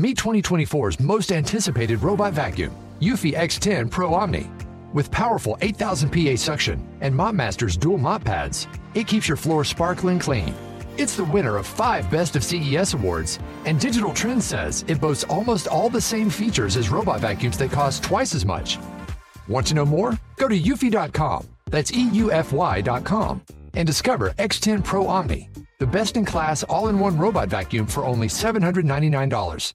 Meet 2024's most anticipated robot vacuum, Eufy X10 Pro Omni. With powerful 8000 PA suction and MopMaster's dual mop pads, it keeps your floor sparkling clean. It's the winner of five Best of CES awards, and Digital Trends says it boasts almost all the same features as robot vacuums that cost twice as much. Want to know more? Go to eufy.com, that's EUFY.com, and discover X10 Pro Omni, the best in class all in one robot vacuum for only $799.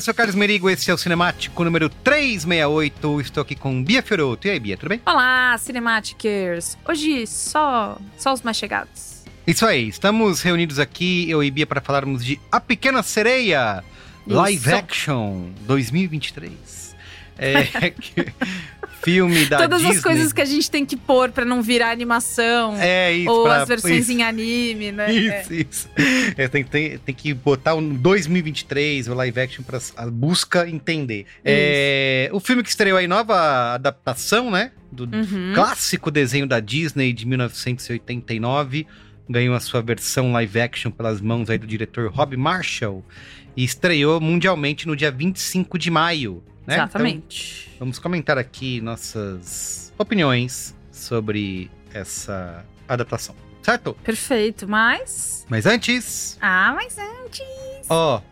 eu sou Carlos Merigo, esse é o Cinemático número 368. Estou aqui com Bia Fioroto. E aí, Bia, tudo bem? Olá, Cinematicers! Hoje só, só os mais chegados. Isso aí, estamos reunidos aqui, eu e Bia, para falarmos de A Pequena Sereia, Live Isso. Action 2023. É, que- filme da Todas Disney. as coisas que a gente tem que pôr pra não virar animação. É isso, ou pra- as versões isso. em anime, né? Isso, isso. É, tem, tem, tem que botar o 2023, o live action, pra a busca entender. É, o filme que estreou aí, nova adaptação, né? Do Uhum. clássico desenho da Disney de 1989. Ganhou a sua versão live action pelas mãos aí do diretor Rob Marshall. E estreou mundialmente no dia 25 de maio. Né? Exatamente. Então, vamos comentar aqui nossas opiniões sobre essa adaptação. Certo? Perfeito, mas. Mas antes, Ah, mas antes. ó,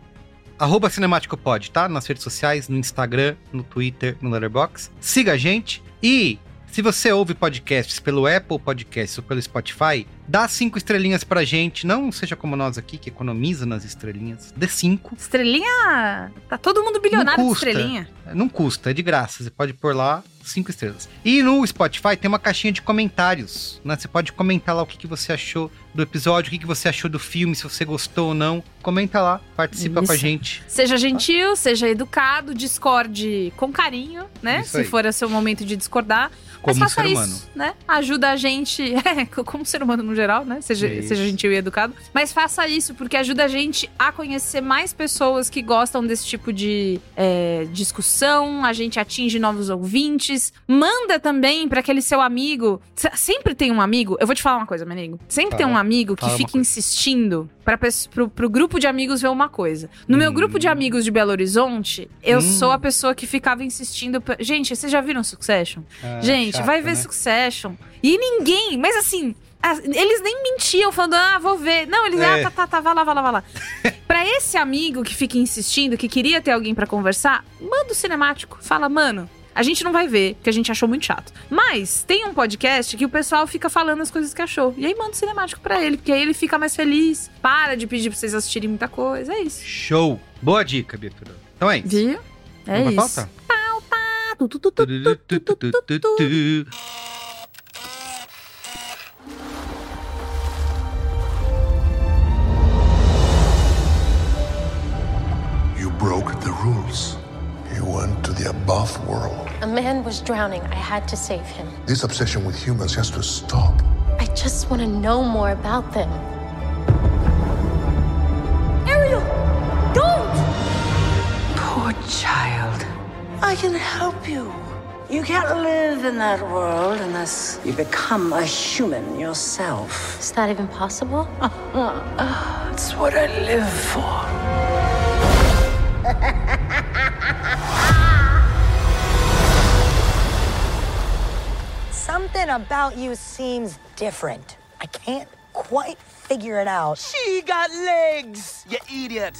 arroba Cinemático Pod, tá? Nas redes sociais, no Instagram, no Twitter, no Letterboxd. Siga a gente e se você ouve podcasts pelo Apple Podcasts ou pelo Spotify, dá cinco estrelinhas pra gente. Não seja como nós aqui, que economiza nas estrelinhas. Dê cinco. Estrelinha. Tá todo mundo bilionário de estrelinha. Não custa, é de graça. Você pode pôr lá cinco estrelas. E no Spotify tem uma caixinha de comentários, né? Você pode comentar lá o que, que você achou do episódio, o que, que você achou do filme, se você gostou ou não. Comenta lá, participa com a Isso. gente. Seja gentil, seja educado, discorde com carinho, né? Isso Se for o seu momento de discordar. Como Mas faça ser isso, humano. né? Ajuda a gente, é, como ser humano no geral, né? Seja, Isso. seja gentil e educado. Mas faça isso, porque ajuda a gente a conhecer mais pessoas que gostam desse tipo de é, discussão. A gente atinge novos ouvintes. Manda também pra aquele seu amigo. Se- Sempre tem um amigo. Eu vou te falar uma coisa, meu amigo. Sempre tem Fala. um amigo que fica insistindo pesso- pro, pro grupo de amigos ver uma coisa. No meu Hum. grupo de amigos de Belo Horizonte, eu Hum. sou a pessoa que ficava insistindo. pra- Gente, vocês já viram Succession? Ah, Gente, chato, vai ver né? Succession. E ninguém, mas assim, as- eles nem mentiam falando, ah, vou ver. Não, eles, É. ah, tá, tá, tá, vai lá, vai lá, vai lá. pra esse amigo que fica insistindo, que queria ter alguém pra conversar, manda o cinemático. Fala, mano. A gente não vai ver, porque a gente achou muito chato. Mas tem um podcast que o pessoal fica falando as coisas que achou. E aí manda o cinemático pra ele, porque aí ele fica mais feliz. Para de pedir pra vocês assistirem muita coisa. É isso. Show! Boa dica, Beatriz. Então é isso. Viu? É pra isso. pauta? Tu, tu, tu, above world. A man was drowning. I had to save him. This obsession with humans has to stop. I just want to know more about them. Ariel, don't! Poor child. I can help you. You can't live in that world unless you become a human yourself. Is that even possible? It's what I live for. Something about you seems different. I can't quite figure it out. She got legs, you idiot.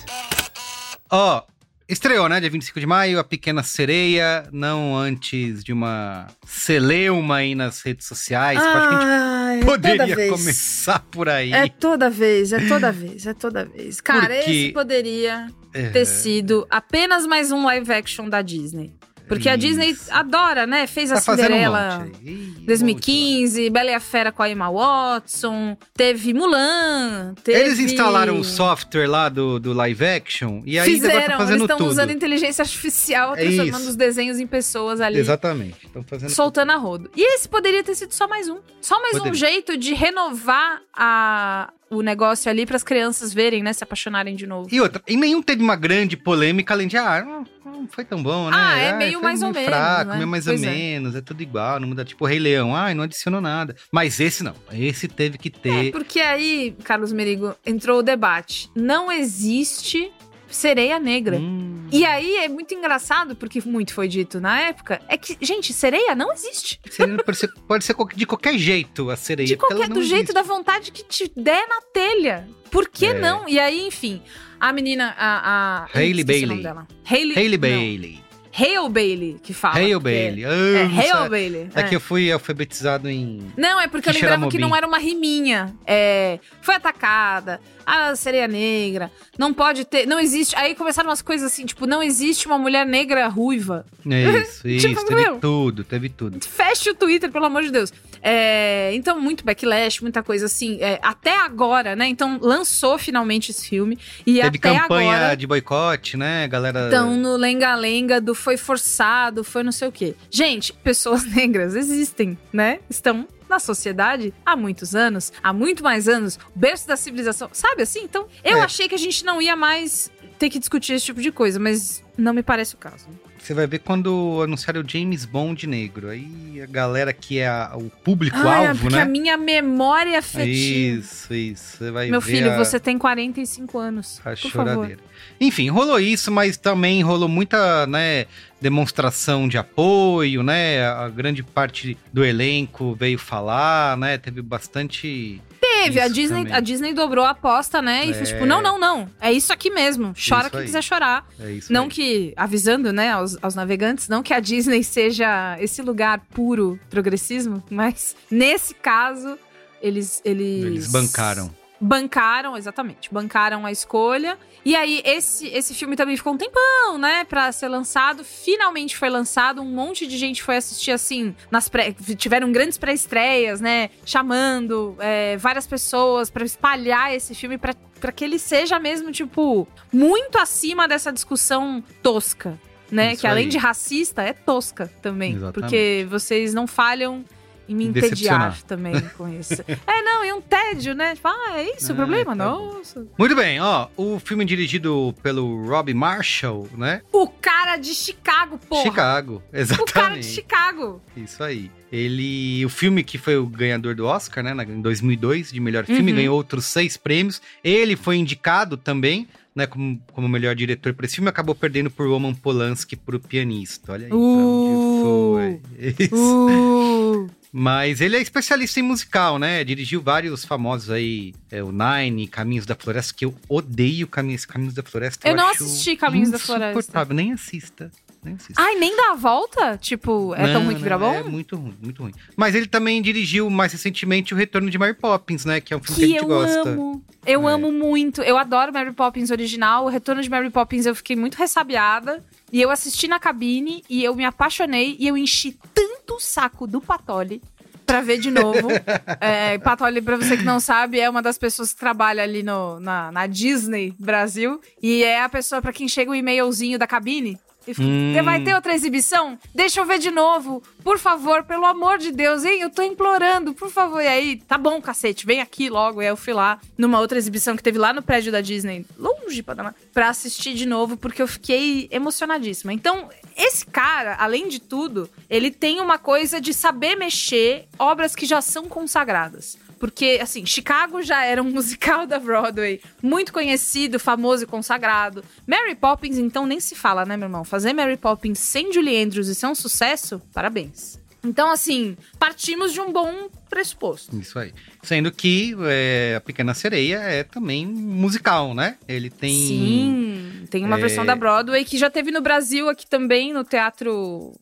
Ó, estreou, né? Dia 25 de maio, A Pequena Sereia, não antes de uma celeuma aí nas redes sociais. Acho que a gente Ai, poderia Ah, toda vez. começar por aí. É toda vez, é toda vez, é toda vez. Cara, Porque- esse poderia É. ter sido apenas mais um live action da Disney. Porque a Isso. Disney adora, né? Fez a Tá um Cinderela aí. Ih, 2015, Bela e a Fera com a Emma Watson, teve Mulan, teve... Eles instalaram o software lá do, do live action e aí agora Fizeram, tá fazendo eles estão tudo. usando inteligência artificial, É transformando isso. os desenhos em pessoas ali. Exatamente. Estão fazendo soltando a rodo. E esse poderia ter sido só mais um. Só mais um Poderia. jeito de renovar a, o negócio ali para as crianças verem, né? Se apaixonarem de novo. E outra, e nenhum teve uma grande polêmica além de, ah, não, não foi tão bom, né? Ah, é Ai, meio mais ou meio menos, fraco, né? meio mais Pois ou é. menos, é tudo igual, não muda. Tipo, Rei Leão, ai, não adicionou nada. Mas esse não, esse teve que ter. É, porque aí, Carlos Merigo, entrou o debate. Não existe sereia negra. Hum, E aí é muito engraçado, porque muito foi dito na época, é que, gente, sereia não existe. seria- pode ser, pode ser de qualquer jeito a sereia. De qualquer, do jeito existe. da vontade que te der na telha. Por que É. não? E aí, enfim, a menina, a. a Hailey Bailey. Hailey, Hailey não. Hale Bailey que fala. Hale Bailey. Ah, É, isso Hale é- Bailey. É que é. eu fui alfabetizado em. Não, é porque eu lembrava que não era uma riminha. É, foi atacada, a sereia negra, não pode ter, não existe. Aí começaram umas coisas assim, tipo, não existe uma mulher negra ruiva. É Isso, isso. Tipo, teve meu. tudo, teve tudo. Feche o Twitter, pelo amor de Deus. É, então, muito backlash, muita coisa assim. é, até agora, né? Então, lançou finalmente esse filme. E teve até campanha agora. de boicote, né, galera? Estão no lenga-lenga do foi forçado, foi não sei o quê. Gente, pessoas negras existem, né? Estão na sociedade há muitos anos, há muito mais anos, o berço da civilização, sabe assim? Então, eu É. achei que a gente não ia mais ter que discutir esse tipo de coisa, mas não me parece o caso. Você vai ver quando anunciaram o James Bond negro. Aí a galera que é a- o público-alvo, porque né? a minha memória afetiva. Isso, isso. Você vai Meu filho, a, você tem 45 anos. a por favor. choradeira. Enfim, rolou isso, mas também rolou muita, né, demonstração de apoio, né? A grande parte do elenco veio falar, né? Teve bastante. Teve, a Isso Disney, também. a Disney dobrou a aposta, né? E fez É. tipo, não, não, não. É isso aqui mesmo. Chora Isso quem aí. quiser chorar. É isso. Não aí. que, avisando, né, aos, aos navegantes, não que a Disney seja esse lugar puro progressismo, mas nesse caso, eles. Eles, Eles bancaram. Bancaram, exatamente. Bancaram a escolha. E aí, esse, esse filme também ficou um tempão, né, pra ser lançado. Finalmente foi lançado. Um monte de gente foi assistir, assim, nas pré... Tiveram grandes pré-estreias, né, chamando é, várias pessoas pra espalhar esse filme pra, pra que ele seja mesmo, tipo, muito acima dessa discussão tosca. Né? Isso que além aí. de racista, é tosca também. Exatamente. Porque vocês não falham em me entediar também com isso. é, não, e um tédio, né? Tipo, ah, é isso o Ah, problema? tá bom. Nossa. Muito bem, ó. O filme dirigido pelo Rob Marshall, né? O cara de Chicago, porra. Chicago. O cara de Exatamente. Chicago. Isso aí. Ele. O filme que foi o ganhador do Oscar, né? Em 2002, de melhor filme, Uhum. ganhou outros seis prêmios. Ele foi indicado também, né? Como, como melhor diretor para esse filme. Acabou perdendo por Roman Polanski pro pianista. Olha aí Uh. pra onde foi. Isso. Uh. Mas ele é especialista em musical, né? Dirigiu vários famosos aí. É, o Nine, Caminhos da Floresta, que eu odeio Caminhos, Caminhos da Floresta. Eu não acho assisti Caminhos da Floresta. Nem assista. Nem assista. Ai, nem dá a volta? Tipo, é tão Não, ruim que vira não, bom? É muito ruim, muito ruim. Mas ele também dirigiu mais recentemente o Retorno de Mary Poppins, né? Que é um filme que, Que a gente eu gosta. amo. Eu É. amo muito. Eu adoro Mary Poppins original. O Retorno de Mary Poppins eu fiquei muito ressabiada. E eu assisti na cabine e eu me apaixonei e eu enchi tanto o saco do Patoli pra ver de novo. é, Patoli, pra você que não sabe, é uma das pessoas que trabalha ali no, na, na Disney Brasil. E é a pessoa pra quem chega o e-mailzinho da cabine. Hum. Vai ter outra exibição? Deixa eu ver de novo. Por favor, pelo amor de Deus, hein? Eu tô implorando, por favor. E aí, tá bom, cacete, vem aqui logo. E aí eu fui lá numa outra exibição que teve lá no prédio da Disney, longe pra, dar- pra assistir de novo, porque eu fiquei emocionadíssima. Então, esse cara, além de tudo, ele tem uma coisa de saber mexer obras que já são consagradas. Porque, assim, Chicago já era um musical da Broadway, muito conhecido, famoso e consagrado. Mary Poppins, então, nem se fala, né, meu irmão? Fazer Mary Poppins sem Julie Andrews e ser um sucesso, parabéns. Então, assim, partimos de um bom pressuposto. Isso aí. Sendo que é, a Pequena Sereia é também musical, né? Ele tem. Sim, tem uma É. versão da Broadway que já teve no Brasil aqui também, no teatro.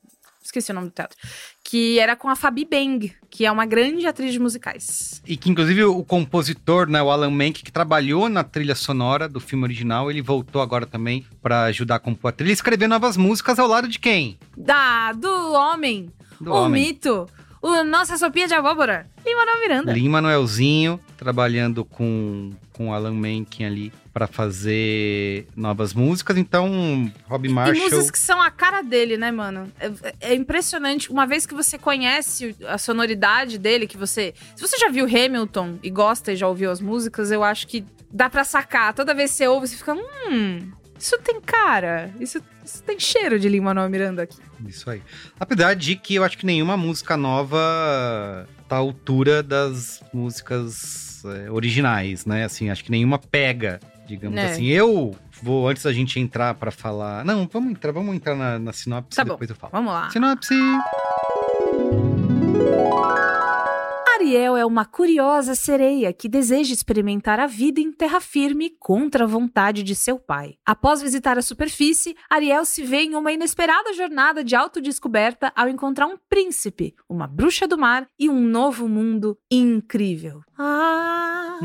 Esqueci o nome do teatro. Que era com a Fabi Beng, que é uma grande atriz de musicais. E que, inclusive, o compositor, né, o Alan Menck, que trabalhou na trilha sonora do filme original, ele voltou agora também pra ajudar a compor a trilha e escrever novas músicas ao lado de quem? Da, do homem, Do o homem. mito, o Nossa Sopia de Abóbora, e Manuel Miranda. Lin Manuelzinho, trabalhando com, com o Alan Menken ali pra fazer novas músicas. Então, Rob Marshall. músicas que são a cara dele, né, mano? É, é impressionante. Uma vez que você conhece a sonoridade dele, que você. Se você já viu Hamilton e gosta e já ouviu as músicas, eu acho que dá pra sacar. Toda vez que você ouve, você fica. Hum. Isso tem cara. Isso, isso tem cheiro de Lin Manuel Miranda aqui. Isso aí. Apesar de que eu acho que nenhuma música nova tá à altura das músicas é, originais, né? Assim, acho que nenhuma pega, digamos É. assim. Eu vou, antes da gente entrar pra falar. Não, vamos entrar, vamos entrar na, na sinopse Tá e bom. depois eu falo. Vamos lá. Sinopse! Ariel é uma curiosa sereia que deseja experimentar a vida em terra firme contra a vontade de seu pai. Após visitar a superfície, Ariel se vê em uma inesperada jornada de autodescoberta ao encontrar um príncipe, uma bruxa do mar e um novo mundo incrível. Ah,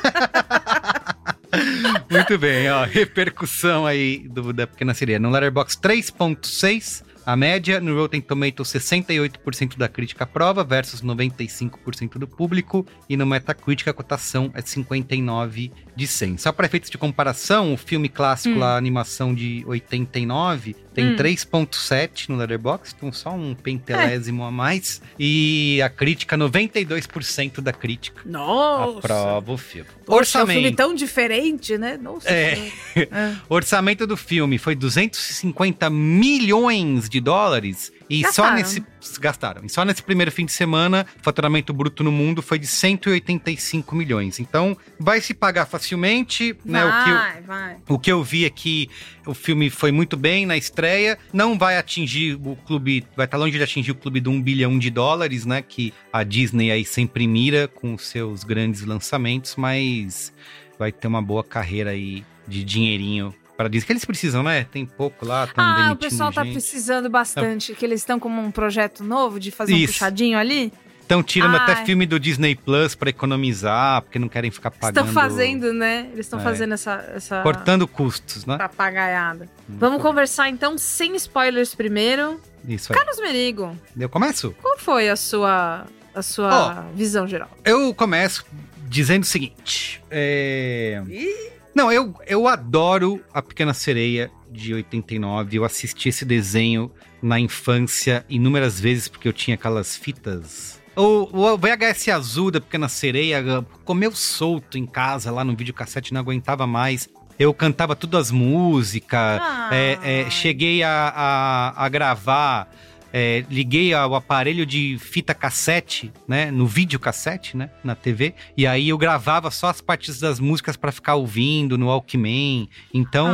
Muito bem, ó. Repercussão aí do, da Pequena Sereia. No Letterboxd 3.6, a média. No Rotten Tomatoes, 68% da crítica aprova versus 95% do público. E no Metacritic, a cotação é 59 de 100. Só para efeitos de comparação, o filme clássico lá, a animação de 89, tem Hum. 3.7 no Letterboxd, então só um pentelésimo a mais. E a crítica, 92% da crítica Nossa! aprova o filme. Poxa, é um filme tão diferente, né? Nossa. É. É. O orçamento do filme foi 250 milhões de dólares e só Gastaram. nesse gastaram. E só nesse primeiro fim de semana, o faturamento bruto no mundo foi de 185 milhões. Então, vai se pagar facilmente, né? O que eu, Vai, vai. o que eu vi é que o filme foi muito bem na estreia, não vai atingir o clube, vai estar longe de atingir o clube de um bilhão de dólares, né? Que a Disney aí sempre mira com os seus grandes lançamentos, mas vai ter uma boa carreira aí de dinheirinho para Disney. Que eles precisam, né? Tem pouco lá, Ah, o pessoal tá gente. precisando bastante, que eles estão como um projeto novo de fazer um Isso. puxadinho ali. Estão tirando Ai. até filme do Disney Plus para economizar, porque não querem ficar pagando. Estão fazendo, né? Eles estão É. fazendo essa, essa Cortando custos, né? papagaiada. Vamos conversar então sem spoilers primeiro. Isso aí. Carlos Merigo, Eu começo? qual foi a sua, a sua visão geral? Eu começo dizendo o seguinte. É... Não, eu, eu adoro A Pequena Sereia de 89. Eu assisti esse desenho na infância inúmeras vezes porque eu tinha aquelas fitas. O, o VHS azul da Pequena Sereia comeu solto em casa lá no videocassete, não aguentava mais. Eu cantava todas as músicas, Ah. é, é, cheguei a, a, a gravar é, liguei ao aparelho de fita cassete, né, no videocassete, né, na TV, e aí eu gravava só as partes das músicas pra ficar ouvindo no Walkman. Então,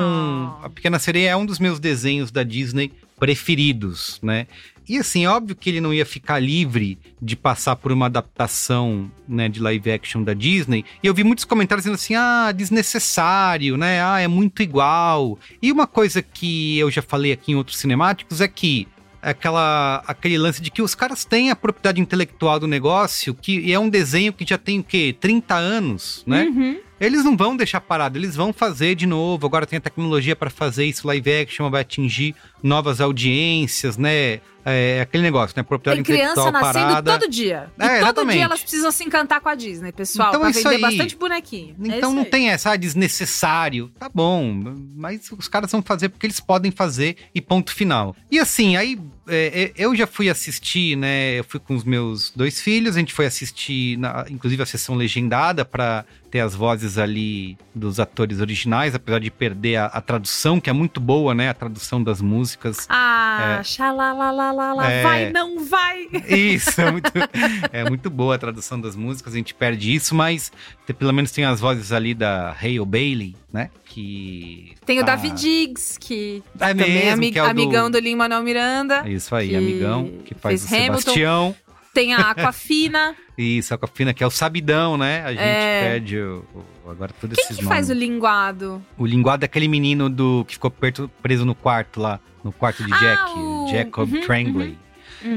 Ah. a Pequena Sereia é um dos meus desenhos da Disney preferidos, né? E assim, óbvio que ele não ia ficar livre de passar por uma adaptação, né, de live action da Disney. E eu vi muitos comentários dizendo assim: "Ah, desnecessário, né? Ah, é muito igual". E uma coisa que eu já falei aqui em outros cinemáticos é que aquela aquele lance de que os caras têm a propriedade intelectual do negócio, que é um desenho que já tem o quê? 30 anos, né? Uhum. eles não vão deixar parado, eles vão fazer de novo. Agora tem a tecnologia para fazer isso live action, vai atingir novas audiências, né? É aquele negócio, né? Propriedade Tem criança nascendo parada. todo dia. E É, todo exatamente. dia elas precisam se encantar com a Disney, pessoal. Então pra é isso vender aí. bastante bonequinho. É Então isso não aí. tem essa, ah, desnecessário. Tá bom, mas os caras vão fazer porque eles podem fazer e ponto final. E assim, aí é, é, eu já fui assistir, né? Eu fui com os meus dois filhos, a gente foi assistir, na- inclusive a sessão legendada pra ter as vozes ali dos atores originais, apesar de perder a, a tradução, que é muito boa, né? A tradução das músicas. Ah, É. xalalalala, É. vai, não vai. Isso, é muito, é muito boa a tradução das músicas, a gente perde isso, mas pelo menos tem as vozes ali da Hale Bailey, né? Que. Tem o tá- David Diggs, que É também é mesmo, ami- que é o do- amigão do Lin-Manuel Miranda. É isso aí, que amigão, que faz o fez Hamilton. Sebastião. Tem a Aquafina. Isso, a Cofina, que é o Sabidão, né? A gente É. perde o, o- agora todos Quem esses que faz o linguado? O linguado é aquele menino do que ficou perto- preso no quarto lá, no quarto de Ah, Jack, o- Jacob uhum, Trangley. Uhum.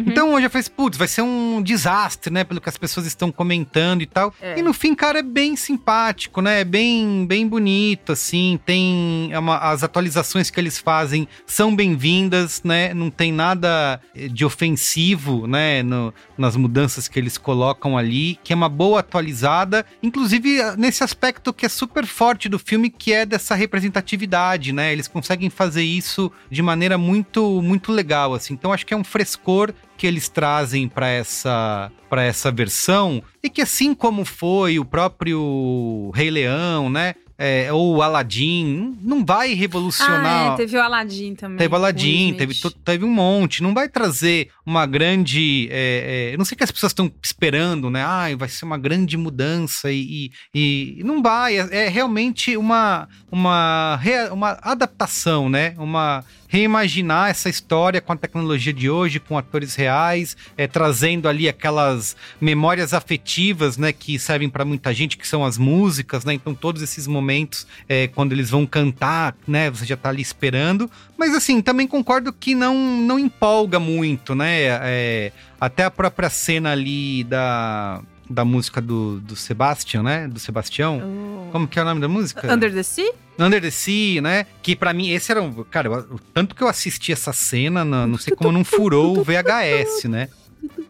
Então eu já falei, putz, vai ser um desastre, né? Pelo que as pessoas estão comentando e tal. É. E no fim, cara, é bem simpático, né? É bem, bem bonito, assim. Tem é uma- as atualizações que eles fazem são bem-vindas, né? Não tem nada eh, de ofensivo, né? no- nas mudanças que eles colocam ali, que é uma boa atualizada. Inclusive eh, nesse aspecto que é super forte do filme, que é dessa representatividade, né? Eles conseguem fazer isso de maneira muito, muito legal, assim. Então acho que é um frescor que eles trazem para essa para essa versão e que assim como foi o próprio Rei Leão, né? É, ou o Aladdin, não vai revolucionar. Ah, é, teve o Aladdin também. Teve o Aladdin, teve, teve um monte. Não vai trazer uma grande. é, é, eu não sei o que as pessoas estão esperando, né? Ah, vai ser uma grande mudança e, e- e não vai. É, é realmente uma, uma, uma adaptação, né? Uma reimaginar essa história com a tecnologia de hoje, com atores reais, é, trazendo ali aquelas memórias afetivas, né? Que servem para muita gente, que são as músicas, né? Então todos esses momentos, é, quando eles vão cantar, né? Você já tá ali esperando. Mas assim, também concordo que não, não empolga muito, né? É, até a própria cena ali da, da música do, do Sebastian, né? Do Sebastião. Oh. Como que é o nome da música? Under the Sea? Under the Sea, né? Que pra mim, esse era um. Cara, eu- o tanto que eu assisti essa cena, não, não sei como não furou o VHS, né?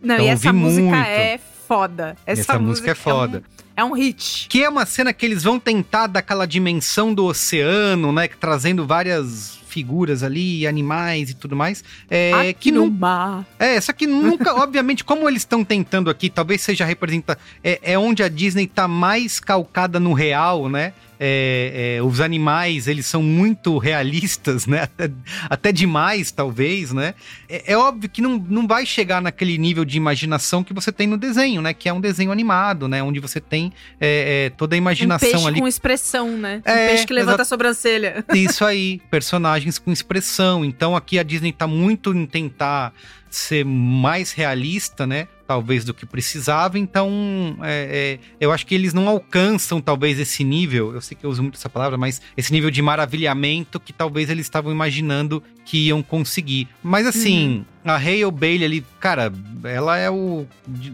Não, Então, e essa música muito. é foda. Essa, Essa música é foda. É um, é um hit. Que é uma cena que eles vão tentar daquela dimensão do oceano, né? Trazendo várias figuras ali, animais e tudo mais. É, Aqui que no mar. É, só que nunca, obviamente, como eles estão tentando aqui, talvez seja representa é, é onde a Disney tá mais calcada no real, né? É, é, os animais, eles são muito realistas, né? Até, até demais, talvez, né? É, é óbvio que não, não vai chegar naquele nível de imaginação que você tem no desenho, né? Que é um desenho animado, né? Onde você tem é, é, toda a Um imaginação peixe ali com expressão, né? Um É, peixe que levanta a sobrancelha. isso aí, personagens com expressão. Então aqui a Disney tá muito em tentar ser mais realista, né? Talvez do que precisava. Então, é, é, eu acho que eles não alcançam talvez esse nível. Eu sei que eu uso muito essa palavra, mas esse nível de maravilhamento que talvez eles estavam imaginando que iam conseguir. Mas assim, a Hale Bailey ali, cara, ela é o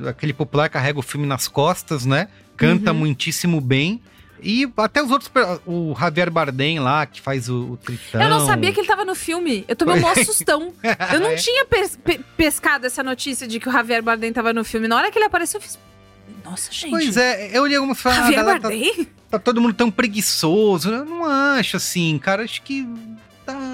aquele popular que carrega o filme nas costas, né? Canta Uhum. muitíssimo bem. E até os outros, o Javier Bardem lá, que faz o, o Tritão. Eu não sabia que ele tava no filme. Eu tomei um maior sustão. Eu não É. tinha pes- pe- pescado essa notícia de que o Javier Bardem tava no filme. Na hora que ele apareceu, eu fiz. Nossa, gente. Pois é, eu olhei algumas falas, ah, Javier tá, Bardem? tá todo mundo tão preguiçoso. Eu não acho assim, cara. Acho que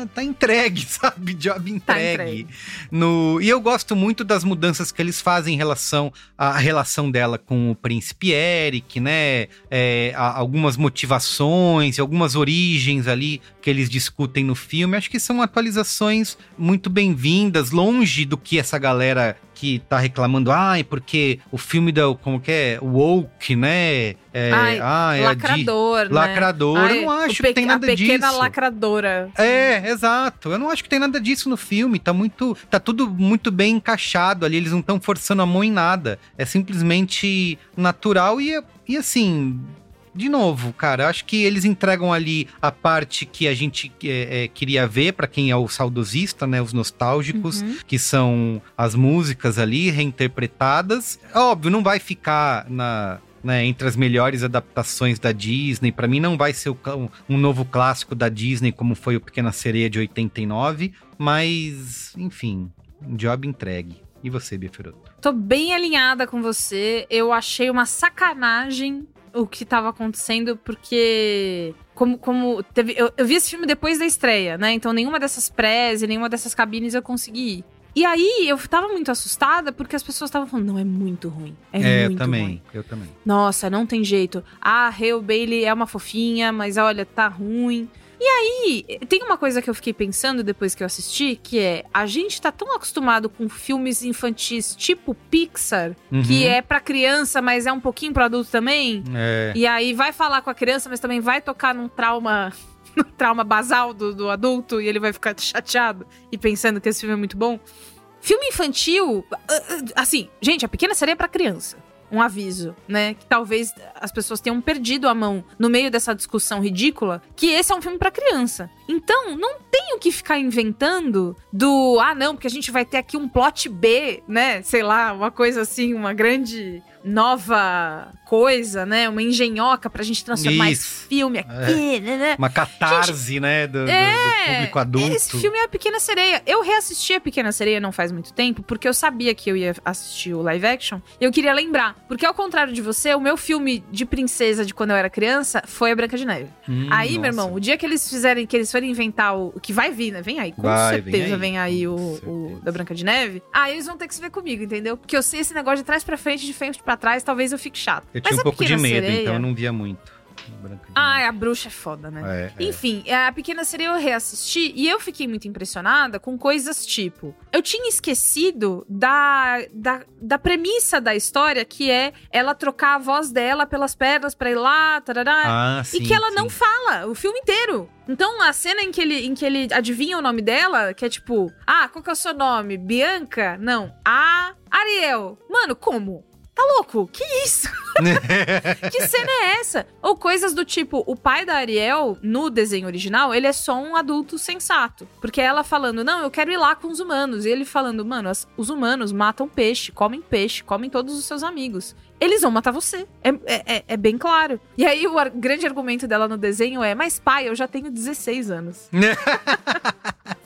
tá, tá entregue, sabe? Job Tá entregue. entregue. No, e eu gosto muito das mudanças que eles fazem em relação à relação dela com o príncipe Eric, né? É, algumas motivações, algumas origens ali que eles discutem no filme. Acho que são atualizações muito bem-vindas, longe do que essa galera que tá reclamando, ai, porque o filme da, como que é, woke, né? É, Ai, Di- lacrador, né? Lacrador, Ai, eu não acho que tem nada A pequena disso. lacradora. É, exato. Eu não acho que tem nada disso no filme. Tá muito. Tá tudo muito bem encaixado ali. Eles não estão forçando a mão em nada. É simplesmente natural e, e assim. De novo, cara, acho que eles entregam ali a parte que a gente é, é, queria ver pra quem é o saudosista, né? Os nostálgicos, Uhum. que são as músicas ali reinterpretadas. Óbvio, não vai ficar na né, entre as melhores adaptações da Disney. Pra mim não vai ser o um novo clássico da Disney como foi o Pequena Sereia de 89, mas enfim, um job entregue. E você, Biaferoto? Tô bem alinhada com você. Eu achei uma sacanagem o que tava acontecendo, porque. Como, como teve, eu, eu vi esse filme depois da estreia, né? Então nenhuma dessas prés e nenhuma dessas cabines eu consegui ir. E aí eu tava muito assustada porque as pessoas estavam falando, não, é muito ruim. É, eu muito também, ruim. eu também. Nossa, não tem jeito. Ah, Hale Bailey é uma fofinha, mas olha, tá ruim. E aí, tem uma coisa que eu fiquei pensando depois que eu assisti, que é, a gente tá tão acostumado com filmes infantis tipo Pixar, Uhum. que é pra criança, mas é um pouquinho pro adulto também. É. E aí vai falar com a criança, mas também vai tocar num trauma, num trauma basal do, do adulto e ele vai ficar chateado e pensando que esse filme é muito bom. Filme infantil, ah, ah, assim, gente, a pequena sereia é pra criança. Um aviso, né? Que talvez as pessoas tenham perdido a mão no meio dessa discussão ridícula, que esse é um filme pra criança. Então, não tem o que ficar inventando do, ah, não, porque a gente vai ter aqui um plot B, né? Sei lá, uma coisa assim, uma grande nova coisa, né? Uma engenhoca pra gente transformar Isso. esse filme aqui, né, né? Uma catarse, né, do, do- do É, público adulto. Esse filme é a Pequena Sereia. Eu reassisti a Pequena Sereia não faz muito tempo, porque eu sabia que eu ia assistir o live action. E eu queria lembrar. Porque ao contrário de você, o meu filme de princesa de quando eu era criança foi a Branca de Neve. Hum, aí, meu nossa. irmão, o dia que eles fizerem, que eles forem inventar o. Que vai vir, né? Vem aí, com Vai, vem certeza aí, vem aí, o, o da Branca de Neve. Aí eles vão ter que se ver comigo, entendeu? Porque eu sei esse negócio de trás pra frente, de frente pra trás, talvez eu fique chato. Eu Mas tinha um a pouco de medo, Sereia- então eu não via muito. Ah, a bruxa é foda, né? É, é. Enfim, a Pequena Sereia eu reassisti e eu fiquei muito impressionada com coisas tipo. Eu tinha esquecido da, da, da premissa da história, que é ela trocar a voz dela pelas pedras pra ir lá, tarará. Ah, e sim, que ela sim. não fala o filme inteiro. Então, a cena em que, ele, em que ele adivinha o nome dela, que é tipo, ah, qual que é o seu nome? Bianca? Não. A Ariel. Mano, como? Tá louco? Que isso? que cena é essa? Ou coisas do tipo, o pai da Ariel, no desenho original, ele é só um adulto sensato. Porque ela falando, não, eu quero ir lá com os humanos. E ele falando, mano, as- os humanos matam peixe, comem peixe, comem todos os seus amigos. Eles vão matar você. É, é- é- é bem claro. E aí o ar- grande argumento dela no desenho é, mas pai, eu já tenho 16 anos.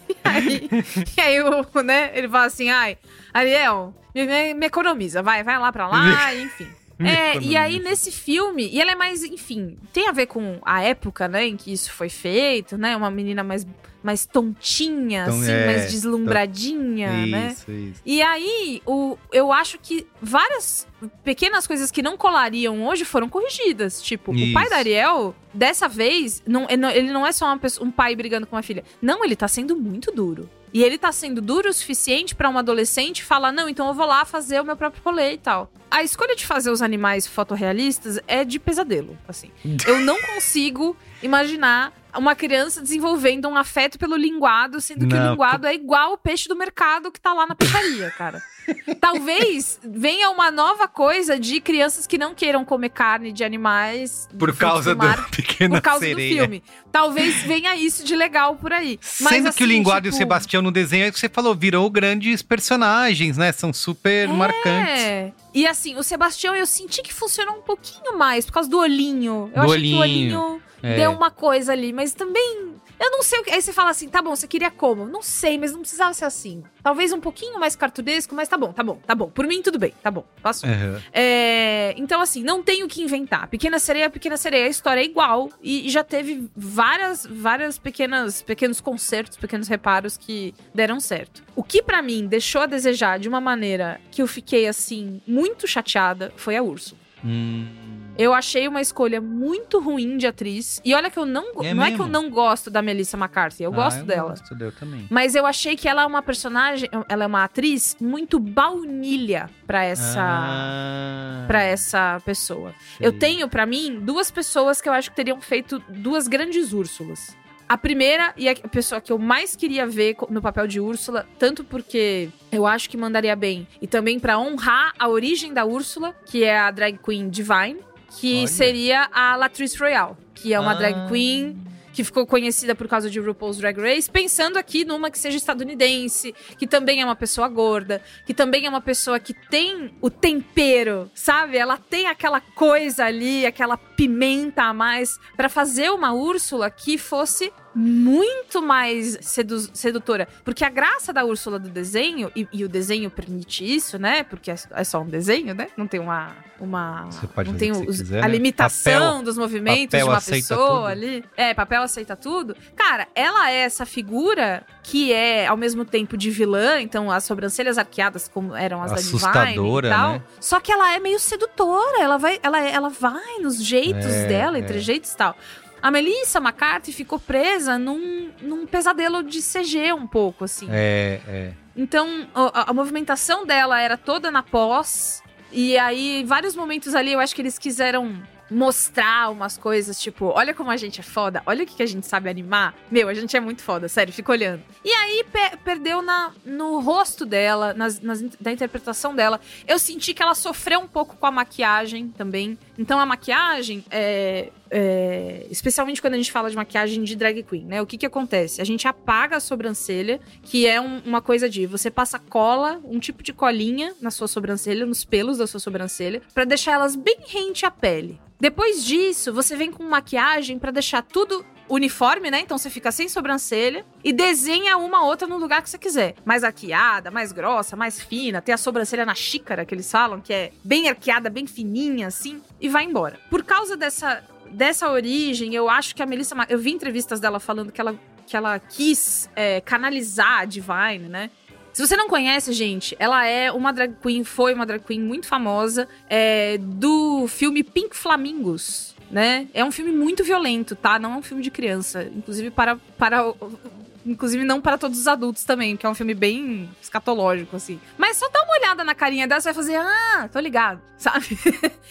E aí, e aí o, né, ele fala assim, ai, Ariel, me, me- economiza, vai, vai lá pra lá, enfim. É, e aí nesse filme, e ela é mais, enfim, tem a ver com a época, né, em que isso foi feito, né, uma menina mais, mais tontinha, Então, assim, é, mais deslumbradinha, né. Isso, isso. E aí, o, eu acho que várias pequenas coisas que não colariam hoje foram corrigidas. Tipo, o pai Isso. da Ariel, dessa vez, não, ele não- é só uma pessoa- um pai brigando com uma filha. Não, ele tá sendo muito duro. E ele tá sendo duro o suficiente pra um adolescente falar: não, então eu vou lá fazer o meu próprio rolê e tal. A escolha de fazer os animais fotorrealistas é de pesadelo, assim. Eu não consigo imaginar uma criança desenvolvendo um afeto pelo linguado, sendo que o Não, linguado é igual o peixe do mercado que tá lá na peixaria, cara. Talvez venha uma nova coisa de crianças que não queiram comer carne de animais. Por causa do mar, pequena por causa sereia. do filme. Talvez venha isso de legal por aí. Mas, Sendo que o assim, Linguado e o tipo, Sebastião no desenho, é que você falou, virou grandes personagens, né? São super marcantes. É. E assim, o Sebastião eu senti que funcionou um pouquinho mais por causa do olhinho. Eu Do achei que o olhinho, olhinho é. deu uma coisa ali, mas também. Eu não sei o que. Aí você fala assim, tá bom, você queria como? Não sei, mas não precisava ser assim. Talvez um pouquinho mais cartunesco, mas tá bom, tá bom, tá bom. Por mim, tudo bem, tá bom. Posso? Aham. É, então, assim, não tem o que inventar. Pequena Sereia, Pequena Sereia, a história é igual. E, e já teve várias, várias pequenas, pequenos concertos, pequenos reparos que deram certo. O que pra mim deixou a desejar de uma maneira que eu fiquei, assim, muito chateada foi a Úrsula. Hum. Eu achei uma escolha muito ruim de atriz. E olha que eu não. É não é que mesmo? eu não gosto da Melissa McCarthy, eu Ah, gosto dela. Gosto dela também. Mas eu achei que ela é uma personagem, ela é uma atriz muito baunilha pra essa Ah, Pra essa pessoa. sei. Eu tenho pra mim duas pessoas que eu acho que teriam feito duas grandes Úrsulas. A primeira e a pessoa que eu mais queria ver no papel de Úrsula, tanto porque eu acho que mandaria bem, e também pra honrar a origem da Úrsula, que é a drag queen Divine, que Olha. seria a Latrice Royale, que é uma Ah. drag queen que ficou conhecida por causa de RuPaul's Drag Race, pensando aqui numa que seja estadunidense, que também é uma pessoa gorda, que também é uma pessoa que tem o tempero, sabe? Ela tem aquela coisa ali, aquela pimenta a mais para fazer uma Úrsula que fosse muito mais sedu sedutora. Porque a graça da Úrsula do desenho, e, e, o desenho permite isso, né? Porque é, é, só um desenho, né? Não tem uma. uma não tem os, quiser, a né? limitação papel, dos movimentos de uma pessoa tudo. ali. É, papel aceita tudo. Cara, ela é essa figura que é ao mesmo tempo de vilã, então as sobrancelhas arqueadas, como eram as Assustadora, da Divine e tal. Né? Só que ela é meio sedutora, ela vai, ela, ela vai nos jeitos é, dela, é. jeitos e tal. A Melissa McCarthy ficou presa num, num pesadelo de CG um pouco, assim. É, é. Então, a, a movimentação dela era toda na pós. E aí, vários momentos ali, eu acho que eles quiseram mostrar umas coisas, tipo, olha como a gente é foda, olha o que, que a gente sabe animar. Meu, a gente é muito foda, sério, fica olhando. E aí pe perdeu na, no rosto dela, nas, nas, na interpretação dela. Eu senti que ela sofreu um pouco com a maquiagem também. Então a maquiagem é, é, especialmente quando a gente fala de maquiagem de drag queen, né? O que que acontece? A gente apaga a sobrancelha, que é um, uma coisa de você passa cola, um tipo de colinha na sua sobrancelha, nos pelos da sua sobrancelha, para deixar elas bem rente à pele. Depois disso, você vem com maquiagem para deixar tudo uniforme, né? Então você fica sem sobrancelha e desenha uma outra no lugar que você quiser. Mais arqueada, mais grossa, mais fina. Tem a sobrancelha na xícara que eles falam, que é bem arqueada, bem fininha, assim, e vai embora. Por causa dessa, dessa origem, eu acho que a Melissa. Eu vi entrevistas dela falando que ela, que ela quis é, canalizar a Divine, né? Se você não conhece, gente, ela é uma drag queen, foi uma drag queen muito famosa é, do filme Pink Flamingos. Né? É um filme muito violento, tá? Não é um filme de criança. Inclusive para, para Inclusive, não para todos os adultos também, que é um filme bem escatológico, assim. Mas só dá uma olhada na carinha dela, você vai fazer, ah, tô ligado, sabe?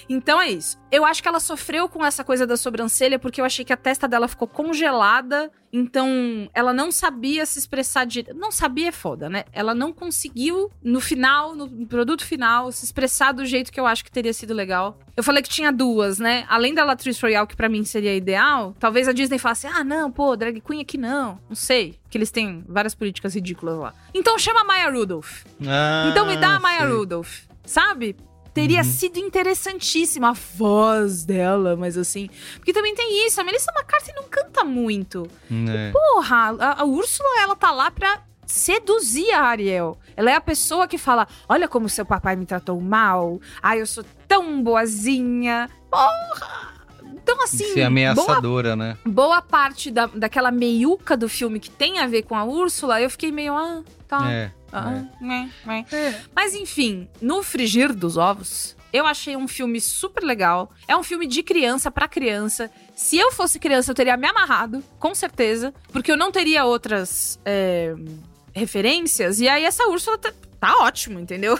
então é isso. Eu acho que ela sofreu com essa coisa da sobrancelha, porque eu achei que a testa dela ficou congelada então, ela não sabia se expressar de. Não sabia é foda, né? Ela não conseguiu, no final, no produto final, se expressar do jeito que eu acho que teria sido legal. Eu falei que tinha duas, né? Além da Latrice Royale, que para mim seria ideal, talvez a Disney falasse: ah, não, pô, drag queen aqui não. Não sei. Que eles têm várias políticas ridículas lá. Então chama a Maya Rudolph. Ah, então me dá a Maya sei. Rudolph. Sabe? Teria uhum. sido interessantíssima a voz dela, mas assim. Porque também tem isso, a Melissa McCarthy não canta muito. É. Porra, a, a Úrsula, ela tá lá pra seduzir a Ariel. Ela é a pessoa que fala: Olha como seu papai me tratou mal. Ai, eu sou tão boazinha. Porra! Então, assim. Ser ameaçadora, boa, né? Boa parte da, daquela meiuca do filme que tem a ver com a Úrsula, eu fiquei meio. Ah, tá. É. Ah, é. É. Mas enfim, no frigir dos ovos, eu achei um filme super legal. É um filme de criança para criança. Se eu fosse criança, eu teria me amarrado, com certeza. Porque eu não teria outras é, referências. E aí essa Úrsula tá, tá ótimo, entendeu?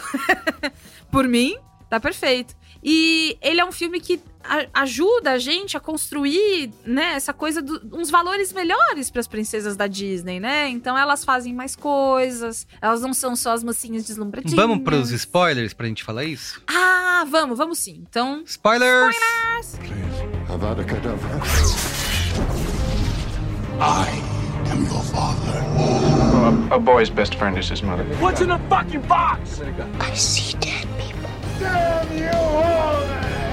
Por mim, tá perfeito. E ele é um filme que a, ajuda a gente a construir, né, essa coisa de uns valores melhores para as princesas da Disney, né? Então elas fazem mais coisas, elas não são só as mocinhas deslumbradinhas. Vamos para os spoilers pra gente falar isso? Ah, vamos, vamos sim. Então, spoilers. Spoilers. I am your father. Well, a, a boy's best friend is his mother. What's in the fucking box? I see dead people. Damn you all.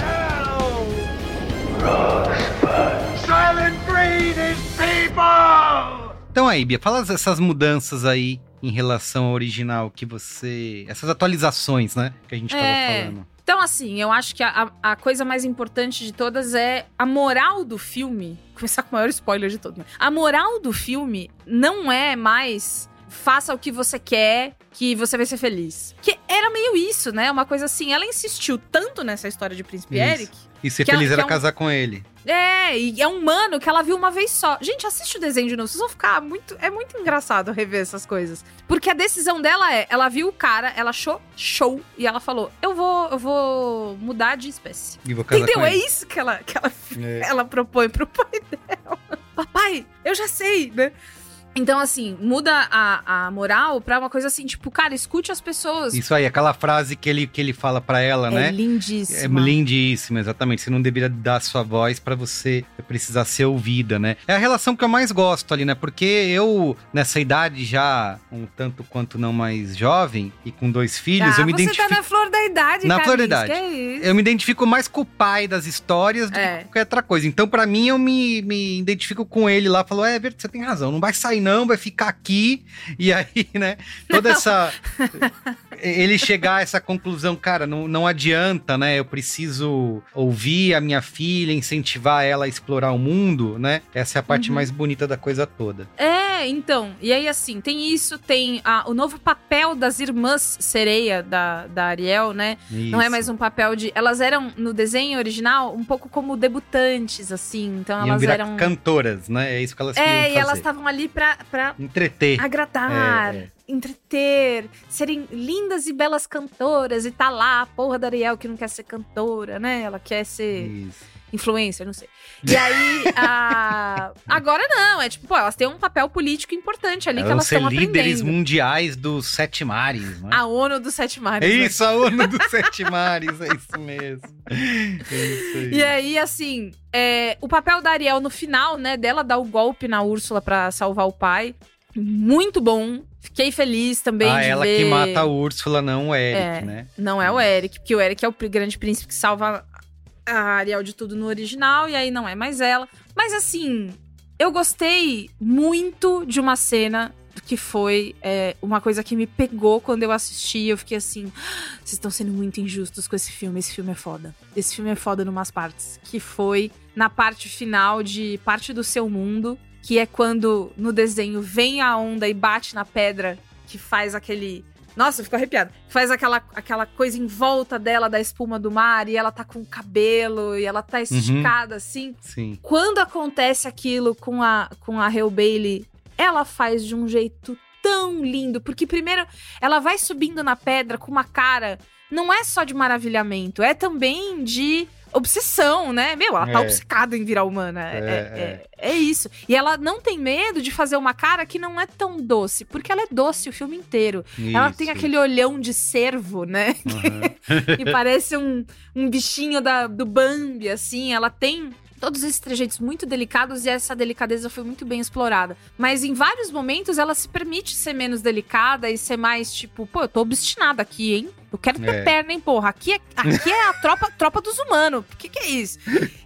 Silent breed is people! Então aí, Bia, fala essas mudanças aí em relação ao original que você. Essas atualizações, né? Que a gente tava é. falando. Então, assim, eu acho que a, a coisa mais importante de todas é a moral do filme. Começar com o maior spoiler de todo, né? A moral do filme não é mais faça o que você quer, que você vai ser feliz. Que era meio isso, né? Uma coisa assim. Ela insistiu tanto nessa história de Príncipe isso. Eric. E ser feliz ela, era é um... casar com ele. É, e é um mano que ela viu uma vez só. Gente, assiste o desenho de novo. Vocês vão ficar muito. É muito engraçado rever essas coisas. Porque a decisão dela é: ela viu o cara, ela achou show e ela falou: Eu vou, eu vou mudar de espécie. E vou casar Entendeu? Com é ele. isso que ela, que ela, é. ela propõe pro pai dela. Papai, eu já sei, né? Então, assim, muda a, a moral pra uma coisa assim, tipo, cara, escute as pessoas. Isso aí, aquela frase que ele, que ele fala pra ela, é né? Lindíssima. É lindíssima, exatamente. Você não deveria dar sua voz para você precisar ser ouvida, né? É a relação que eu mais gosto ali, né? Porque eu, nessa idade já um tanto quanto não mais jovem e com dois filhos, ah, eu me você identifico. tá na flor da idade, Na flor da idade. é? Eu me identifico mais com o pai das histórias do É. que qualquer outra coisa. Então, pra mim, eu me, me identifico com ele lá. Falou: é, Verde, você tem razão, não vai sair, não, vai ficar aqui. E aí, né, toda essa. ele chegar a essa conclusão, cara, não, não adianta, né? Eu preciso ouvir a minha filha, incentivar ela a explorar o mundo, né? Essa é a parte Uhum. mais bonita da coisa toda. É, então. E aí, assim, tem isso, tem a- o novo papel das irmãs sereia da, da Ariel, né? Não é Isso. mais um papel de. Elas eram, no desenho original, um pouco como debutantes, assim. Então Iam elas eram. cantoras, né? É isso que elas queriam É, e elas estavam ali pra, pra Entreter. agradar, É, é. Entreter, serem lindas e belas cantoras. E tá lá a porra da Ariel que não quer ser cantora, né? Ela quer ser Isso. influencer, não sei. E aí, a... agora não, é tipo, pô, elas têm um papel político importante ali Elas que elas estão líderes aprendendo. mundiais dos sete mares, né? A ONU dos Sete Mares. É né? isso, a ONU dos Sete Mares, é isso mesmo. É isso aí. E aí, assim, é, o papel da Ariel no final, né, dela dar o golpe na Úrsula pra salvar o pai, muito bom. Fiquei feliz também ah, de ela ver... que mata a Úrsula, não o Eric, É, né? Não é o Eric, porque o Eric é o grande príncipe que salva a Ariel de tudo no original, e aí não é mais ela. Mas assim, eu gostei muito de uma cena que foi é, uma coisa que me pegou quando eu assisti. Eu fiquei assim: "Ah, vocês estão sendo muito injustos com esse filme. Esse filme é foda. Esse filme é foda numas partes. Que foi na parte final de Parte do Seu Mundo, que é quando no desenho vem a onda e bate na pedra, que faz aquele. Nossa, eu fico arrepiada. Faz aquela, aquela coisa em volta dela da espuma do mar e ela tá com o cabelo e ela tá esticada assim. Sim. Quando acontece aquilo com a, com a Hale Bailey, ela faz de um jeito tão lindo. Porque, primeiro, ela vai subindo na pedra com uma cara. Não é só de maravilhamento, é também de obsessão, né? Meu, ela tá É. obcecada em virar humana. É, É, é- é- é isso. E ela não tem medo de fazer uma cara que não é tão doce, porque ela é doce o filme inteiro. ela Isso, tem aquele olhão de cervo, né? e parece um, um bichinho da, do Bambi, assim. Ela tem todos esses trejeitos muito delicados e essa delicadeza foi muito bem explorada. Mas em vários momentos ela se permite ser menos delicada e ser mais tipo, pô, eu tô obstinada aqui, hein? Eu quero ter É. perna, hein, porra. Aqui é, aqui é a tropa, tropa dos humanos. O que, que é isso?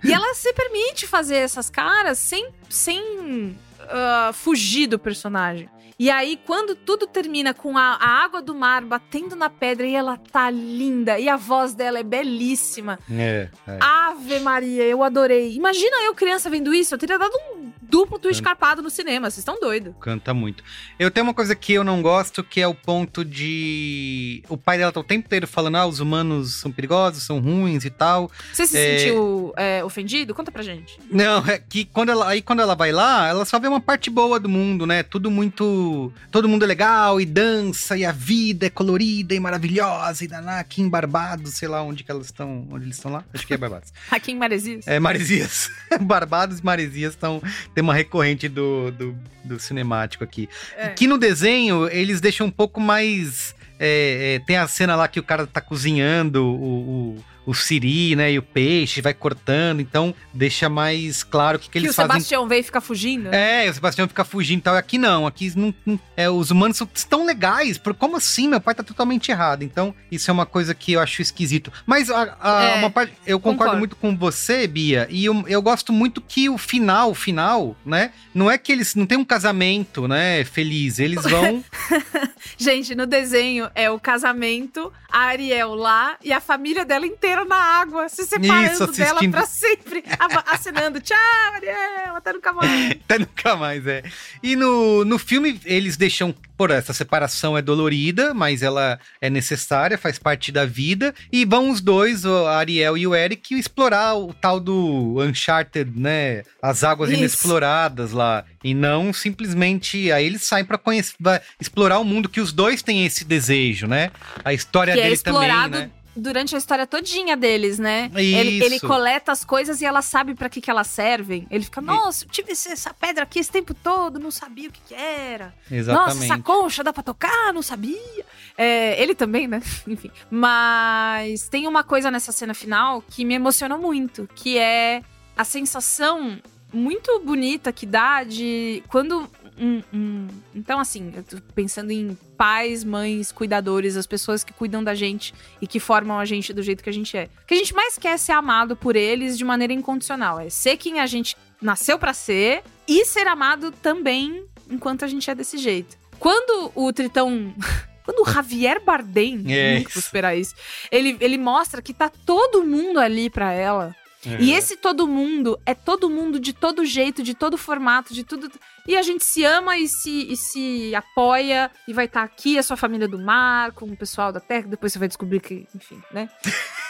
E ela se permite fazer essas caras sem, sem ah, fugir do personagem. E aí, quando tudo termina com a, a água do mar batendo na pedra e ela tá linda, e a voz dela é belíssima. É, é. Ave Maria, eu adorei. Imagina eu, criança, vendo isso. Eu teria dado um duplo twist carpado no cinema. Vocês estão doidos. Canta muito. Eu tenho uma coisa que eu não gosto, que é o ponto de. O pai dela tá o tempo inteiro falando: ah, os humanos são perigosos, são ruins e tal. Você se É, sentiu é, ofendido? Conta pra gente. Não, é que quando ela, aí quando ela vai lá, ela só vê uma parte boa do mundo, né? Tudo muito. Todo mundo é legal e dança, e a vida é colorida e maravilhosa, e daná, aqui em Barbados, sei lá onde que elas estão. Onde eles estão lá? Acho que é Barbados. Aqui em Maresias. É, Maresias. Barbados e Maresias estão. Tem uma recorrente do, do, do cinemático aqui. É. Que no desenho eles deixam um pouco mais. é, é, tem a cena lá que o cara tá cozinhando o, o, o siri, né? E o peixe, vai cortando. Então deixa mais claro o que, que Que, eles o fazem. Sebastião veio e fica fugindo. É, o Sebastião fica fugindo e tal. Aqui não, aqui não, não- é, os humanos são tão legais. Por, como assim? Meu pai tá totalmente errado. Então, isso é uma coisa que eu acho esquisito. Mas a, a- É, uma parte, eu concordo, concordo. muito com você, Bia. E eu, eu gosto muito que o final, o final, né? Não é que eles não tem um casamento, né? Feliz. Eles vão. Gente, no desenho é o casamento, a Ariel lá e a família dela inteira na água, se separando Isso, dela pra sempre, acenando. Tchau, Ariel, até nunca mais. Até nunca mais, é. E no, no filme, eles deixam. Por essa separação é dolorida, mas ela é necessária, faz parte da vida. E vão os dois, o Ariel e o Eric, explorar o tal do Uncharted, né? As águas Isso. inexploradas lá. E não simplesmente. Aí eles saem pra conhecer, explorar o mundo, que os dois têm esse desejo, né? A história que é dele também, explorado né? Durante a história todinha deles, né? Ele, Isso. ele coleta as coisas e ela sabe pra que, que elas servem. Ele fica, nossa, eu tive essa pedra aqui esse tempo todo, não sabia o que, que era. Nossa, Exatamente. essa concha dá pra tocar, não sabia. É, ele também, né? Enfim. Mas tem uma coisa nessa cena final que me emocionou muito, que é a sensação muito bonita que dá de quando um, um, então assim, eu tô pensando em pais, mães, cuidadores, as pessoas que cuidam da gente e que formam a gente do jeito que a gente é. O que a gente mais quer é ser amado por eles de maneira incondicional, é ser quem a gente nasceu para ser e ser amado também enquanto a gente é desse jeito. Quando o Tritão Quando o Javier Bardem, É nunca vou esperar isso, ele, ele mostra que tá todo mundo ali pra ela. É. E esse todo mundo é todo mundo de todo jeito, de todo formato, de tudo. E a gente se ama e se, e se apoia. E vai estar aqui a sua família do mar, com o pessoal da terra. Depois você vai descobrir que, enfim, né?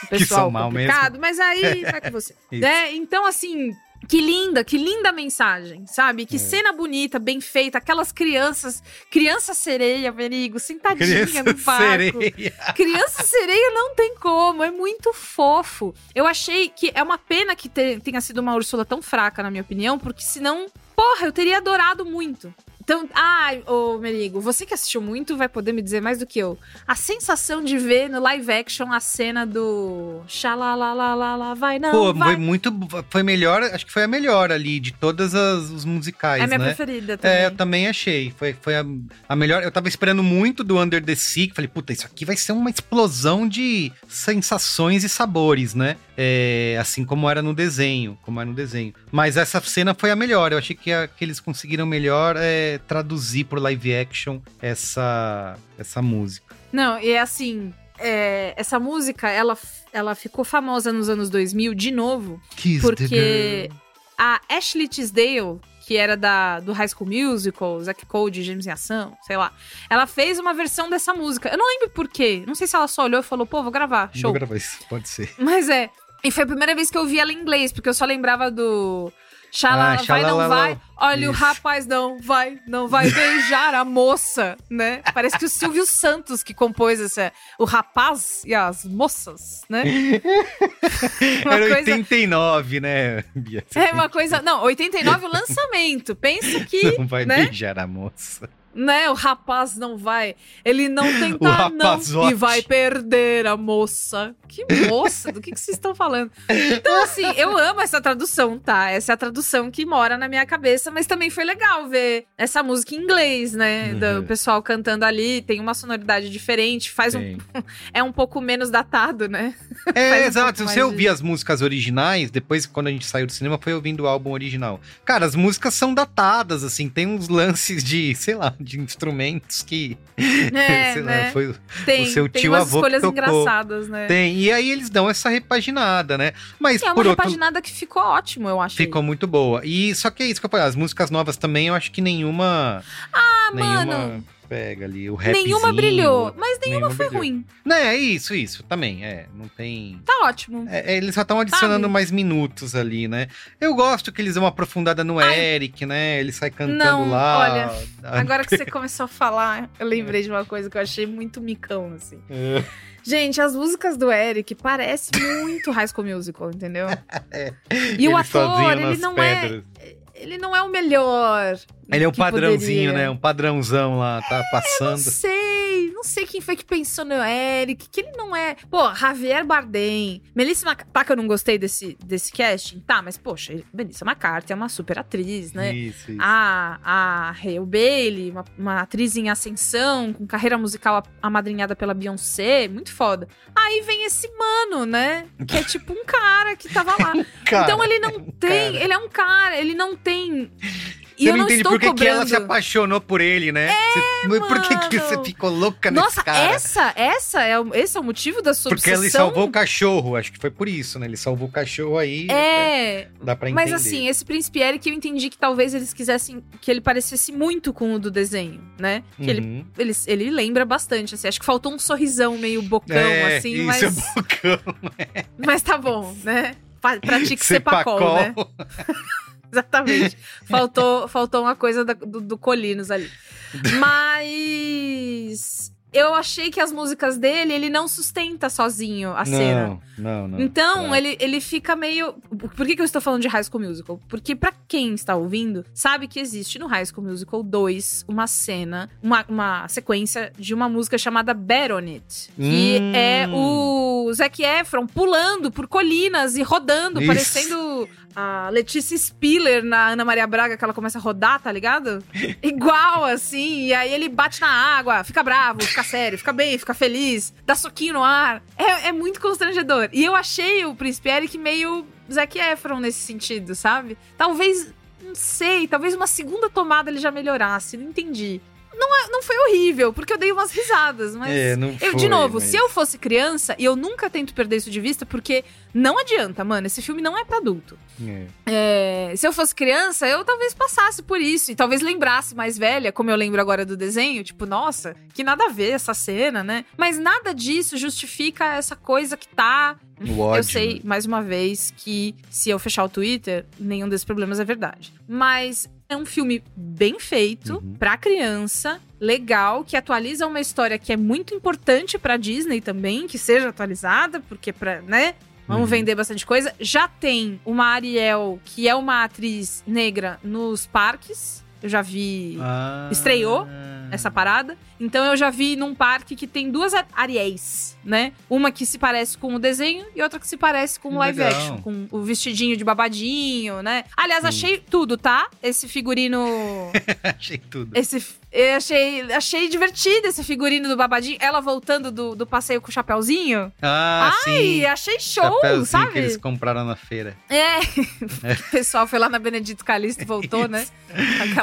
O Que pessoal são mal complicado. mesmo. Mas aí vai com você. Né? Então, assim. Que linda, que linda mensagem, sabe? É. Que cena bonita, bem feita. Aquelas crianças, criança sereia, Merigo, sentadinha Criança no barco. sereia. Criança sereia não tem como, é muito fofo. Eu achei que é uma pena que te- tenha sido uma Úrsula tão fraca, na minha opinião, porque senão, porra, eu teria adorado muito. Então, ai, ô Merigo, você que assistiu muito vai poder me dizer mais do que eu. A sensação de ver no live action a cena do xalalalala, vai não, Pô, vai. foi muito. Foi melhor, acho que foi a melhor ali de todas as, os musicais, É minha né? preferida também. É, eu também achei. Foi, foi a, a melhor. Eu tava esperando muito do Under the Sea. Falei, puta, isso aqui vai ser uma explosão de sensações e sabores, né? É, assim como era no desenho. Como era no desenho. Mas essa cena foi a melhor. Eu achei que, a- que eles conseguiram melhor é, traduzir por live action essa, essa música. Não, e é assim, é, essa música, ela, ela ficou famosa nos anos 2000 de novo, Kiss porque a Ashley Tisdale, que era da, do High School Musical, Zack Code, Gêmeos em Ação, sei lá, ela fez uma versão dessa música. Eu não lembro por quê, não sei se ela só olhou e falou, pô, vou gravar, show. Vou gravar isso, pode ser. Mas é, e foi a primeira vez que eu vi ela em inglês, porque eu só lembrava do... Xalala, Ah, vai, não vai. Olha, o Isso. rapaz não vai, não vai beijar a moça, né? Parece que o Silvio Santos que compôs essa, o rapaz e as moças, né? Uma Era coisa- 89, né, Bia? É uma coisa. Não, 89 o lançamento. Pensa que. Não vai né? beijar a moça. Né? O rapaz não vai. Ele não O tenta, não. E vai perder a moça. Que moça? Do que, que vocês estão falando? Então, assim, eu amo essa tradução, tá? Essa é a tradução que mora na minha cabeça, mas também foi legal ver essa música em inglês, né? Uhum. Do pessoal cantando ali, tem uma sonoridade diferente, faz um. Tem. é um pouco menos datado, né? É, um exato. Se você de- ouvir as músicas originais, depois, quando a gente saiu do cinema, foi ouvindo o álbum original. Cara, as músicas são datadas, assim, tem uns lances de, sei lá, de instrumentos que. É, sei né? lá, foi Tem, o seu tem tio avô escolhas que tocou. engraçadas, né? Tem. E aí eles dão essa repaginada, né? Mas É uma por outro repaginada que ficou ótimo, eu achei. Ficou muito boa. E só que é isso que eu falei, as músicas novas também, eu acho que nenhuma. Ah, nenhuma mano. Pega ali. O rapzinho, Nenhuma brilhou, mas nenhuma, foi brilhou. ruim. Não, é isso, isso. Também, é. Não tem. Tá ótimo. É, é, eles só estão adicionando Sabe? mais minutos ali, né? Eu gosto que eles dão uma aprofundada no Eric, né? Ele sai cantando Não, lá. olha, Agora que você começou a falar, eu lembrei de uma coisa que eu achei muito micão, assim. é. Gente, as músicas do Eric parecem muito High School Musical, entendeu? E o ator, ele não pedras. é. Ele não é o melhor. Ele é um padrãozinho, poderia. né? Um padrãozão lá, tá Não passando. sei, não sei quem foi que pensou no Eric, que ele não é. Pô, Javier Bardem. Melissa McCarthy. Tá que eu não gostei desse, desse casting? Tá, mas poxa, Melissa McCarthy é uma super atriz, né? Isso, isso. A, a Hale Bailey, uma, uma atriz em ascensão, com carreira musical amadrinhada pela Beyoncé, muito foda. Aí vem esse mano, né? Que é tipo um cara que tava lá. Cara, então ele não é um tem, cara. ele é um cara, ele não tem. E Você eu não, não entende estou por que, que ela se apaixonou por ele, né? Você- mas por que, que você ficou louca Nossa, nesse cara? essa, essa é esse é o motivo da sua Porque ele salvou o cachorro, acho que foi por isso, né? Ele salvou o cachorro aí. É, Dá pra entender. mas assim, esse príncipe Eric eu entendi que talvez eles quisessem que ele parecesse muito com o do desenho, né? Que ele, Uhum. ele, ele lembra bastante, assim. Acho que faltou um sorrisão meio bocão, É, assim, isso mas, é bocão. mas tá bom, né? Pratique Cepacol. sepacol, né? Exatamente. Faltou, faltou uma coisa da- do, do Colinos ali. Mas. Eu achei que as músicas dele, ele não sustenta sozinho a cena. Não, não, não. Então, Claro. ele, ele fica meio. Por que, que eu estou falando de High School Musical? Porque, pra quem está ouvindo, sabe que existe no High School Musical 2 uma cena, uma, uma sequência de uma música chamada on It. Que Hum. é o Zac Efron pulando por colinas e rodando, Isso. parecendo a Letícia Spiller na Ana Maria Braga, que ela começa a rodar, tá ligado? Igual, assim. E aí ele bate na água, fica bravo, fica sério, fica bem, fica feliz, dá soquinho no ar. É, é muito constrangedor. E eu achei o Príncipe Eric meio Zac Efron nesse sentido, sabe? Talvez, não sei, talvez uma segunda tomada ele já melhorasse, não entendi. Não, é- não foi horrível, porque eu dei umas risadas, mas. É, não eu, foi, de novo, mas- se eu fosse criança, e eu nunca tento perder isso de vista, porque não adianta, mano, esse filme não é pra adulto. É. É, se eu fosse criança, eu talvez passasse por isso. E talvez lembrasse mais velha, como eu lembro agora do desenho. Tipo, nossa, que nada a ver essa cena, né? Mas nada disso justifica essa coisa que tá. O ódio, eu sei, né? mais uma vez, que se eu fechar o Twitter, nenhum desses problemas é verdade. Mas é um filme bem feito, Uhum. pra criança, legal, que atualiza uma história que é muito importante pra Disney também, que seja atualizada, porque pra, né? Vamos Uhum. vender bastante coisa. Já tem uma Ariel, que é uma atriz negra nos parques. Eu já vi. Ah. Estreou essa parada. Então eu já vi num parque que tem duas Ariéis, né? Uma que se parece com o desenho e outra que se parece com o live Legal. action, com o vestidinho de babadinho, né? Aliás, achei tudo, tá? Esse figurino. Achei tudo. Esse, eu achei, achei divertido esse figurino do babadinho. Ela voltando do, do passeio com o chapéuzinho. Ah, Ai, sim. achei show, Chapéuzinho sabe? que eles compraram na feira. É, o pessoal foi lá na Benedito Calixto e voltou, né?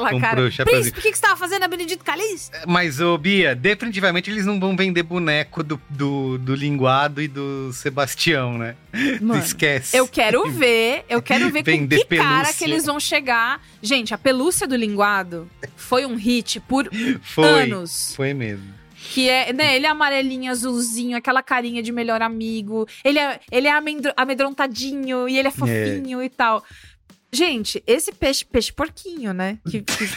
Aquela Comprou cara. o. Príncipe, o que, que você tava fazendo na Benedito Calixto? Mas, ô Bia, definitivamente eles não vão vender boneco do, do, do Linguado e do Sebastião, né? Mano, Esquece. Eu quero ver, eu quero ver com que cara pelúcia. que eles vão chegar. Gente, a pelúcia do linguado foi um hit por Foi. anos. Foi mesmo. Que é, né, ele é amarelinho, azulzinho, aquela carinha de melhor amigo. Ele é, ele é amedro- amedrontadinho e ele é fofinho e tal. Gente, esse peixe, peixe porquinho, né? Que, que,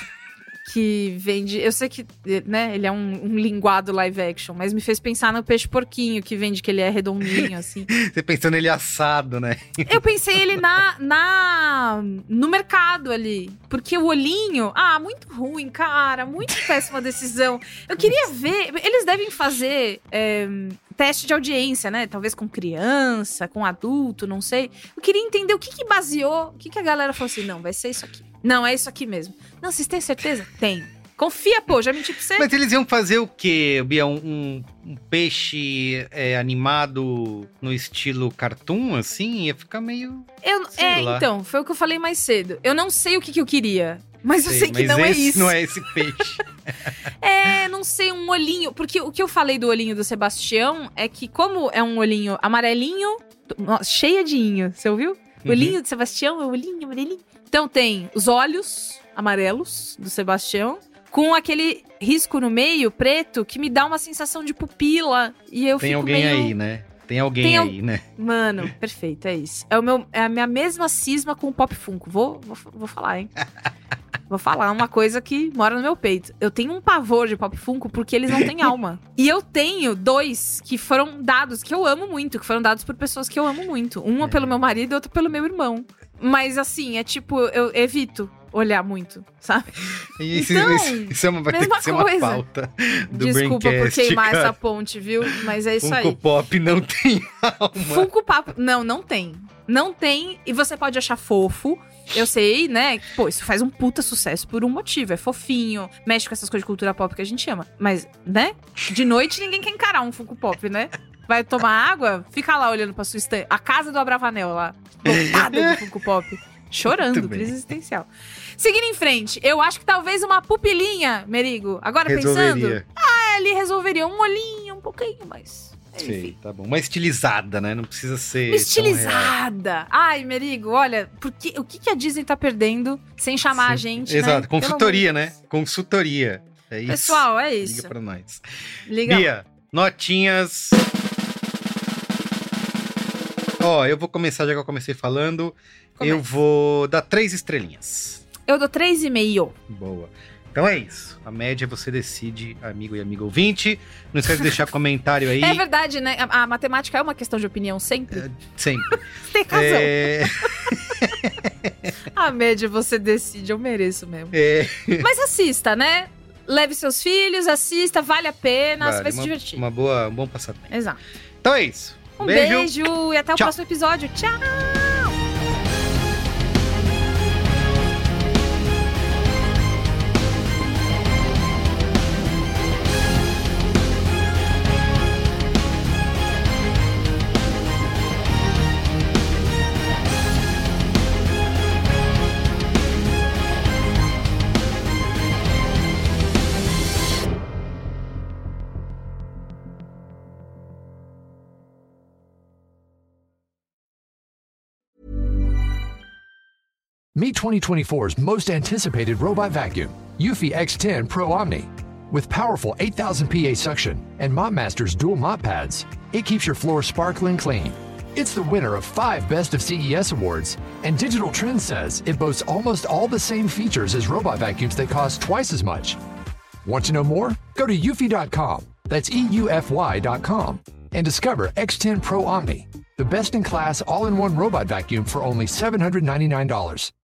que vende. Eu sei que, né, ele é um, um linguado live action, mas me fez pensar no peixe porquinho, que vende que ele é redondinho, assim. Você pensando ele assado, né? Eu pensei ele na, na no mercado ali. Porque o olhinho, ah, muito ruim, cara. Muito péssima decisão. Eu queria ver. Eles devem fazer é, teste de audiência, né? Talvez com criança, com adulto, não sei. Eu queria entender o que, que baseou. O que, que a galera falou assim: não, vai ser isso aqui. Não, é isso aqui mesmo. Não, vocês têm certeza? Tem. Confia, pô, já menti pra você. Mas eles iam fazer o quê, Bia? Um, um- um peixe é, animado no estilo cartoon, assim? Ia ficar meio. Eu, Sei é, lá. então, foi o que eu falei mais cedo. Eu não sei o que, que eu queria. Mas eu sei que não é isso. não é esse peixe. É, não sei, um olhinho. Porque o que eu falei do olhinho do Sebastião é que, como é um olhinho amarelinho, cheia de inho, você ouviu? Uhum. olhinho do Sebastião é o olhinho amarelinho. Então tem os olhos amarelos do Sebastião. Com aquele risco no meio, preto, que me dá uma sensação de pupila. E eu Tem fico alguém meio... aí, né? Tem alguém Tem al- aí, né? Mano, perfeito, é isso. É, o meu, é a minha mesma cisma com o Pop Funko. Vou, vou, vou falar, hein? Vou falar uma coisa que mora no meu peito. Eu tenho um pavor de Pop Funko porque eles não têm alma. E eu tenho dois que foram dados, que eu amo muito, que foram dados por pessoas que eu amo muito. Uma pelo meu marido e outra pelo meu irmão. Mas assim, é tipo, eu evito olhar muito, sabe? Isso, Então, isso, isso é uma, vai ter que ser uma coisa. pauta do Desculpa por queimar cara. essa ponte, viu? Mas é isso Funko aí. Pop não tem alma. Funko Papo. Não, não tem. Não tem. E você pode achar fofo. Eu sei, né? Pô, isso faz um puta sucesso por um motivo. É fofinho, mexe com essas coisas de cultura pop que a gente ama. Mas, né? De noite ninguém quer encarar um Funko Pop, né? Vai tomar água, fica lá olhando pra sua estante. A casa do Abravanel lá, lotada de Funko Pop. Chorando, crise existencial. Seguindo em frente, eu acho que talvez uma pupilinha, Merigo. Agora Resolveria. pensando. Ah, ele resolveria um olhinho, um pouquinho, mas. Enfim. Sei, tá bom. Uma estilizada, né? Não precisa ser. Uma estilizada. Ai, Merigo, olha, porque, o que, que a Disney tá perdendo sem chamar a gente, né? Exato, Pelo consultoria, né? Consultoria. É isso. Pessoal, é isso. Liga pra nós. Liga. Bia, notinhas. Ó, eu vou começar, já que eu comecei falando. Eu vou dar três estrelinhas. Eu dou 3,5. Boa. Então é isso. A média você decide, amigo e amigo ouvinte. Não esquece de deixar comentário aí. É verdade, né? A, a matemática é uma questão de opinião sempre. É, sempre. Tem razão. É... a média você decide, eu mereço mesmo. É... Mas assista, né? Leve seus filhos, assista, vale a pena, vale, você vai uma, se divertir. Uma boa, um bom passatempo. Exato. Então é isso. Um beijo, beijo e até o Tchau. próximo episódio. Tchau! Meet 2024's most anticipated robot vacuum, Eufy X10 Pro Omni. With powerful 8000 PA suction and MopMaster's dual mop pads, it keeps your floor sparkling clean. It's the winner of five Best of CES awards, and Digital Trends says it boasts almost all the same features as robot vacuums that cost twice as much. Want to know more? Go to eufy.com, that's EUFY.com, and discover X10 Pro Omni, the best in class all in one robot vacuum for only $799.